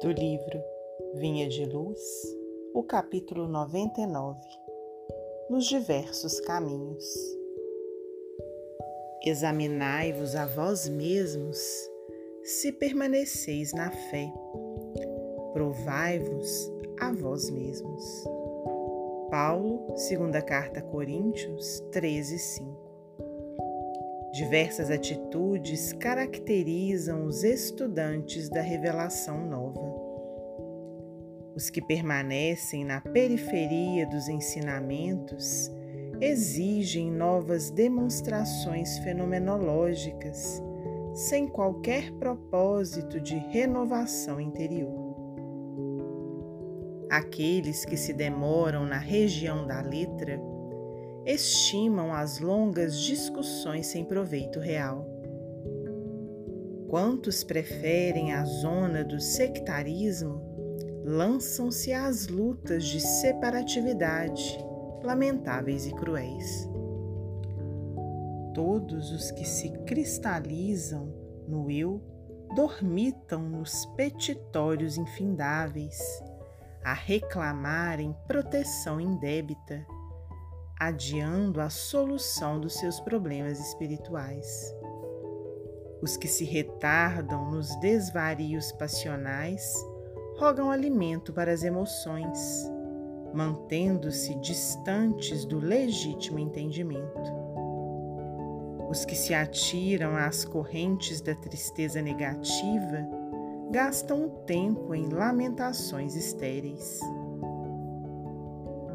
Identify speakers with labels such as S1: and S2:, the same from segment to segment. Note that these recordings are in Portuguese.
S1: Do livro Vinha de Luz, o capítulo 99 Nos diversos caminhos. Examinai-vos a vós mesmos, se permaneceis na fé. Provai-vos a vós mesmos. Paulo, segunda carta Coríntios 13, 5. Diversas atitudes caracterizam os estudantes da revelação nova. Os que permanecem na periferia dos ensinamentos exigem novas demonstrações fenomenológicas, sem qualquer propósito de renovação interior. Aqueles que se demoram na região da letra estimam as longas discussões sem proveito real. Quantos preferem a zona do sectarismo lançam-se às lutas de separatividade, lamentáveis e cruéis. Todos os que se cristalizam no eu dormitam nos petitórios infindáveis, a reclamarem proteção indébita adiando a solução dos seus problemas espirituais. Os que se retardam nos desvarios passionais rogam alimento para as emoções, mantendo-se distantes do legítimo entendimento. Os que se atiram às correntes da tristeza negativa gastam o tempo em lamentações estéreis.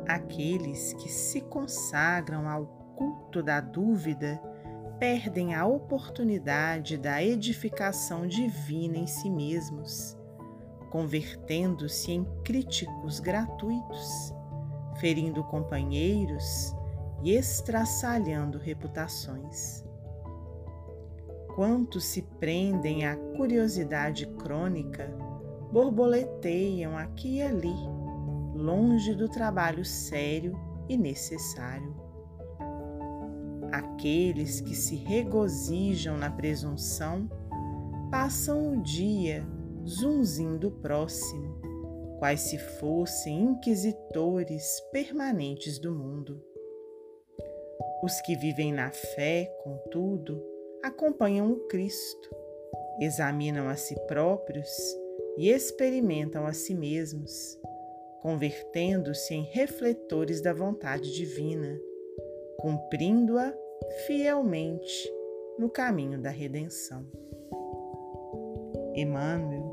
S1: Aqueles que se consagram ao culto da dúvida perdem a oportunidade da edificação divina em si mesmos, convertendo-se em críticos gratuitos, ferindo companheiros e estraçalhando reputações. Quantos se prendem à curiosidade crônica, borboleteiam aqui e ali longe do trabalho sério e necessário. Aqueles que se regozijam na presunção passam o dia zunzindo próximo, quais se fossem inquisitores permanentes do mundo. Os que vivem na fé, contudo, acompanham o Cristo, examinam a si próprios e experimentam a si mesmos convertendo-se em refletores da vontade divina, cumprindo-a fielmente no caminho da redenção. Emmanuel,